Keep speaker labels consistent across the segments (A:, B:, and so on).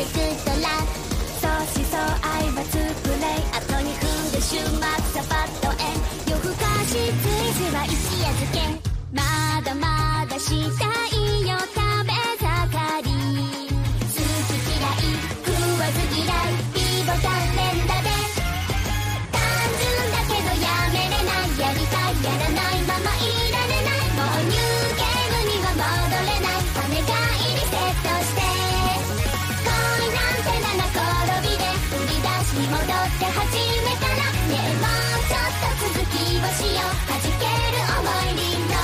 A: ールのデクトラ相思相愛はツープレイ後に振る週末サバットへ夜更かし追事は一夜漬け。まだまだしたい。って始めたらねえもうちょっと続きをしよう。弾ける思いりの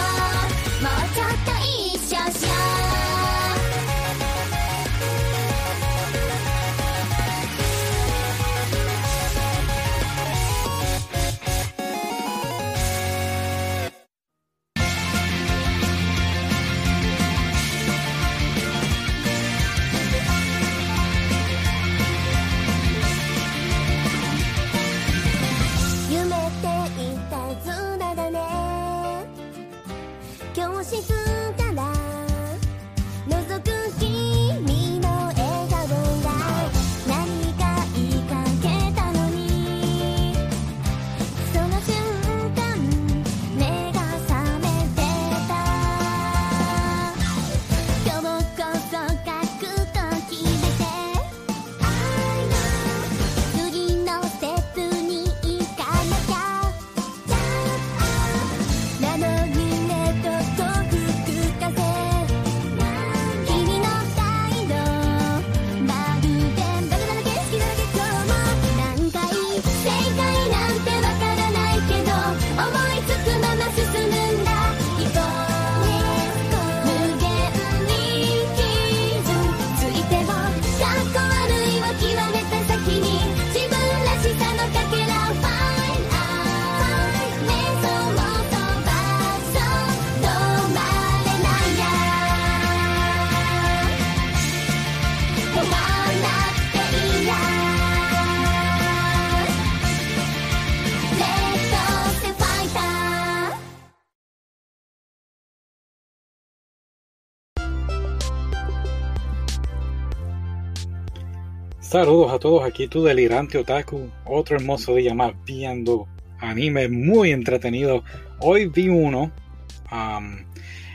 B: Saludos a todos, aquí tu delirante otaku, otro hermoso día más viendo anime muy entretenido. Hoy vi uno,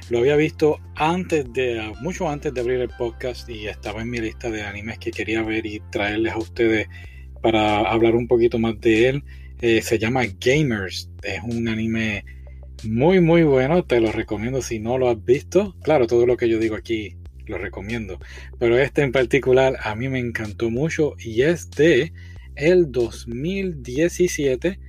B: lo había visto antes de, mucho antes de abrir el podcast y estaba en mi lista de animes que quería ver y traerles a ustedes para hablar un poquito más de él. Eh, se llama Gamers, es un anime muy muy bueno, te lo recomiendo si no lo has visto. Claro, todo lo que yo digo aquí lo recomiendo. Pero este en particular a mí me encantó mucho y es de el 2017.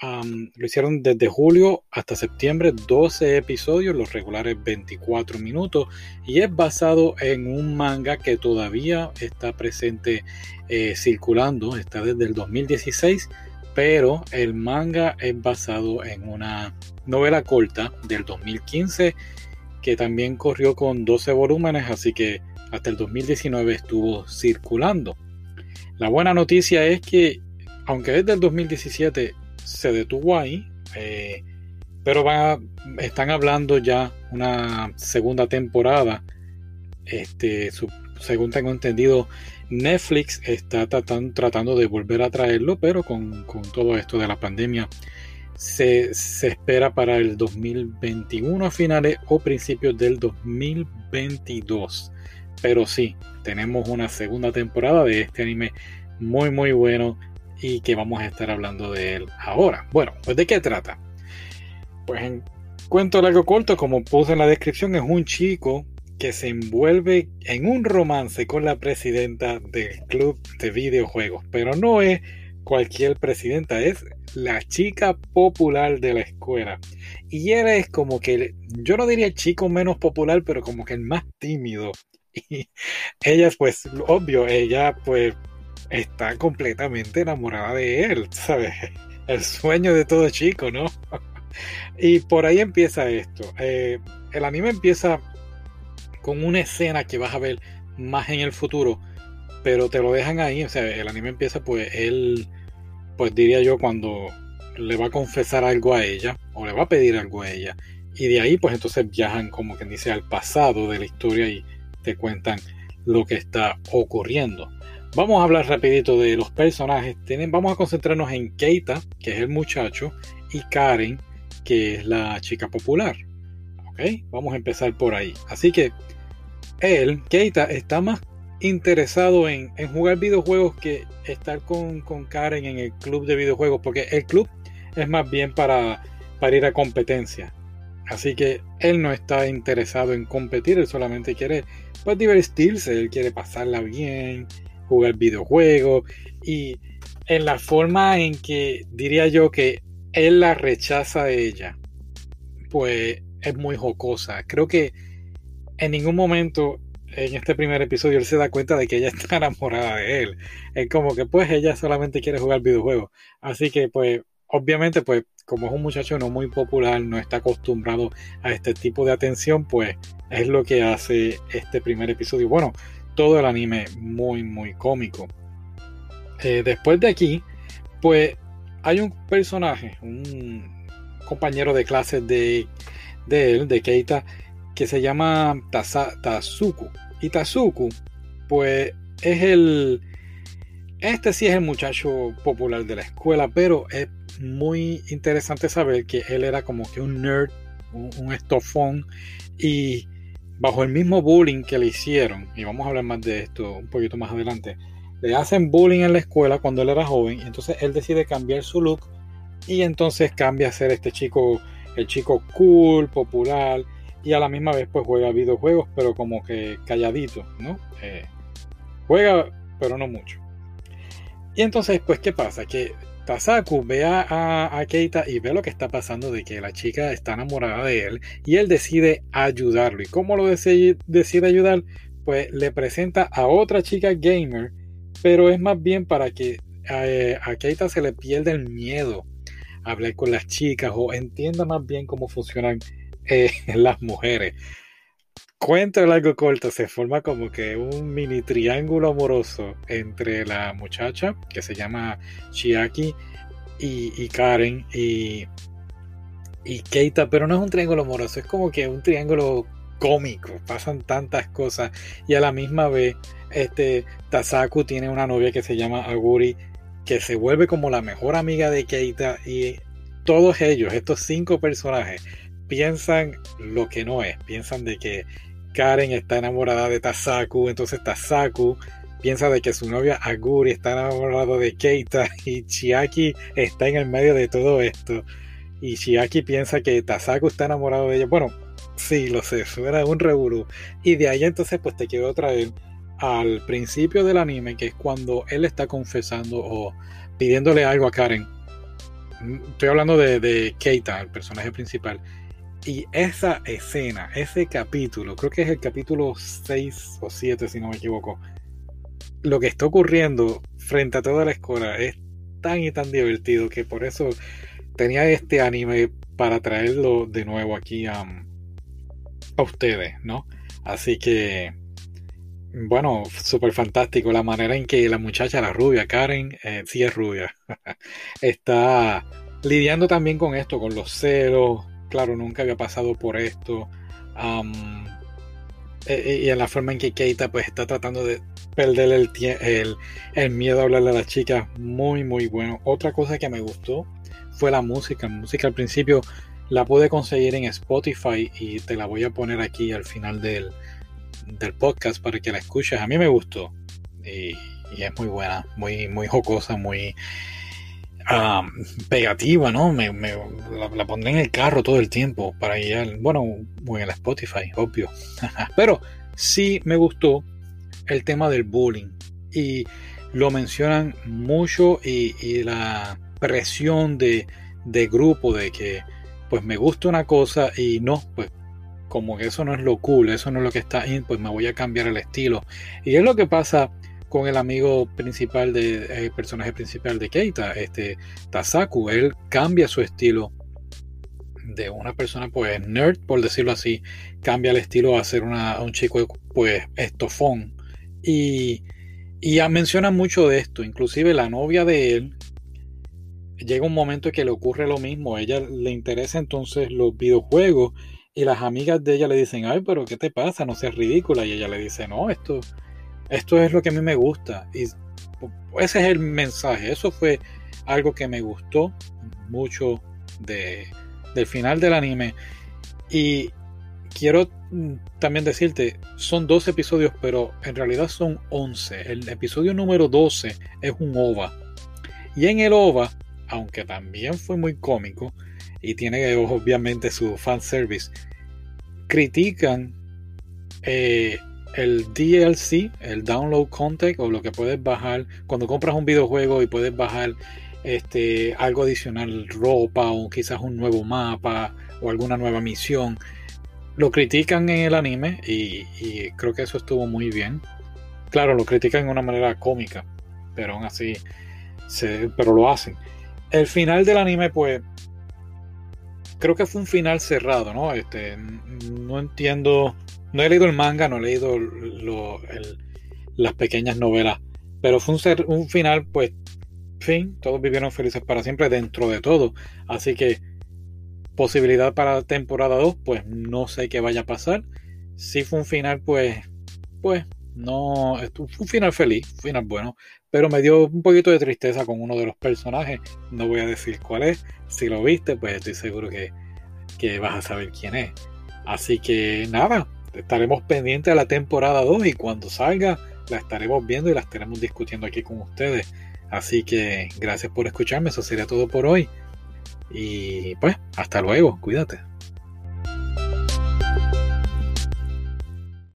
B: Am, lo hicieron desde julio hasta septiembre, 12 episodios, los regulares 24 minutos. Y es basado en un manga que todavía está presente eh, circulando, está desde el 2016. Pero el manga es basado en una novela corta del 2015 que también corrió con 12 volúmenes, así que hasta el 2019 estuvo circulando. La buena noticia es que, aunque desde el 2017 se detuvo ahí, eh, pero están hablando ya una segunda temporada. Este, según tengo entendido, Netflix está tratan- tratando de volver a traerlo, pero con todo esto de la pandemia se, espera para el 2021 a finales o principios del 2022. Pero sí, tenemos una segunda temporada de este anime muy muy bueno y que vamos a estar hablando de él ahora. Bueno, pues ¿de qué trata? Pues en cuento largo corto, como puse en la descripción, es un chico que se envuelve en un romance con la presidenta del club de videojuegos, pero no es cualquier presidenta, es la chica popular de la escuela. Y él es como que, yo no diría el chico menos popular, pero como que el más tímido. Y ella, pues, obvio, ella, pues, está completamente enamorada de él, ¿sabes? El sueño de todo chico, ¿no? Y por ahí empieza esto. Eh, el anime empieza con una escena que vas a ver más en el futuro, pero te lo dejan ahí. O sea, el anime empieza, pues él, pues diría yo, cuando le va a confesar algo a ella, o le va a pedir algo a ella. Y de ahí, pues entonces viajan, como quien dice, al pasado de la historia y te cuentan lo que está ocurriendo. Vamos a hablar rapidito de los personajes. Tienen, vamos a concentrarnos en Keita, que es el muchacho, y Karen, que es la chica popular. ¿Ok? Vamos a empezar por ahí. Así que él, Keita, está más interesado en, jugar videojuegos que estar con, Karen en el club de videojuegos, porque el club es más bien para, para ir a competencia. Así que él no está interesado en competir, él solamente quiere pues, divertirse, él quiere pasarla bien, jugar videojuegos y en la forma en que diría yo que él la rechaza a ella, pues es muy jocosa. Creo que en ningún momento en este primer episodio él se da cuenta de que ella está enamorada de él. Es como que pues ella solamente quiere jugar videojuegos. Así que pues obviamente pues como es un muchacho no muy popular, no está acostumbrado a este tipo de atención, pues es lo que hace este primer episodio. Bueno, todo el anime muy muy cómico. Eh, después de aquí, pues hay un personaje, un compañero de clase de, de él, de Keita, que se llama Tazuku. Y Tazuku, pues es el... Este sí es el muchacho popular de la escuela, pero es muy interesante saber que él era como que un nerd, un, estofón, y bajo el mismo bullying que le hicieron, y vamos a hablar más de esto un poquito más adelante, le hacen bullying en la escuela cuando él era joven, y entonces él decide cambiar su look y entonces cambia a ser este chico, el chico cool, popular, y a la misma vez pues juega videojuegos, pero como que calladito, ¿no? Eh, juega, pero no mucho. Y entonces, pues, ¿qué pasa? Que Tasaku ve a, a, Keita y ve lo que está pasando de que la chica está enamorada de él y él decide ayudarlo. ¿Y cómo lo decide, decide ayudar? Pues le presenta a otra chica gamer pero es más bien para que eh, a, Keita se le pierda el miedo a hablar con las chicas o entienda más bien cómo funcionan eh, las mujeres. Cuento largo corto, se forma como que un mini triángulo amoroso entre la muchacha que se llama Chiaki y, Karen y, y Keita, pero no es un triángulo amoroso, es como que un triángulo cómico, pasan tantas cosas y a la misma vez este Tasaku tiene una novia que se llama Aguri que se vuelve como la mejor amiga de Keita y todos ellos, estos cinco personajes, piensan lo que no es, piensan de que Karen está enamorada de Tasaku, entonces Tasaku piensa de que su novia Aguri está enamorada de Keita y Chiaki está en el medio de todo esto y Chiaki piensa que Tasaku está enamorado de ella. Bueno, Sí, lo sé, era un revolú. Y de ahí entonces pues te quiero traer al principio del anime, que es cuando él está confesando o pidiéndole algo a Karen. Estoy hablando de, de Keita, el personaje principal. Y esa escena, ese capítulo, creo que es el capítulo 6 o 7 si no me equivoco, lo que está ocurriendo frente a toda la escuela es tan y tan divertido que por eso tenía este anime para traerlo de nuevo aquí a, a ustedes, ¿no? Así que, bueno, súper fantástico la manera en que la muchacha, la rubia, Karen, eh, sí es rubia, está lidiando también con esto, con los celos, claro, nunca había pasado por esto, e, e, y en la forma en que Keita pues está tratando de perder el, miedo a hablarle a las chicas, muy, muy bueno. Otra cosa que me gustó fue la música, música al principio la pude conseguir en Spotify y te la voy a poner aquí al final del, podcast para que la escuches. A mí me gustó y, es muy buena, muy, muy jocosa, muy um, pegativa, ¿no? Me, la, pondré en el carro todo el tiempo para ir, bueno, muy en la Spotify, obvio. Pero sí me gustó el tema del bullying y lo mencionan mucho y, la presión de, de, grupo de que pues me gusta una cosa y no, pues como que eso no es lo cool, eso no es lo que está in, pues me voy a cambiar el estilo. Y es lo que pasa con el amigo principal de el eh, personaje principal de Keita, este Tasaku, él cambia su estilo de una persona pues nerd, por decirlo así, cambia el estilo a ser un chico pues estofón. Y, y menciona mucho de esto, inclusive la novia de él, llega un momento en que le ocurre lo mismo, a ella le interesa entonces los videojuegos y las amigas de ella le dicen, ay, pero ¿qué te pasa? No seas ridícula. Y ella le dice, no, esto, esto es lo que a mí me gusta. Y ese es el mensaje, eso fue algo que me gustó mucho de, del final del anime. Y quiero mm, también decirte, son 12 episodios, pero en realidad son 11. El episodio número 12 es un OVA. Y en el OVA, aunque también fue muy cómico y tiene obviamente su fanservice, critican eh, el DLC, el download content o lo que puedes bajar cuando compras un videojuego y puedes bajar este, algo adicional, ropa o quizás un nuevo mapa o alguna nueva misión. Lo critican en el anime y, creo que eso estuvo muy bien. Claro, lo critican de una manera cómica, pero aún así, pero lo hacen. El final del anime, pues, creo que fue un final cerrado, ¿no? Este, no entiendo, no he leído el manga, no he leído las pequeñas novelas, pero fue un, un final, pues, fin, todos vivieron felices para siempre dentro de todo. Así que posibilidad para temporada 2, pues no sé qué vaya a pasar. Si fue un final, pues, pues, no, fue un final feliz, un final bueno, pero me dio un poquito de tristeza con uno de los personajes. No voy a decir cuál es. Si lo viste, pues estoy seguro que, que vas a saber quién es. Así que nada, estaremos pendientes a la temporada 2 y cuando salga la estaremos viendo y la estaremos discutiendo aquí con ustedes. Así que gracias por escucharme, eso sería todo por hoy. Y pues, hasta luego, cuídate.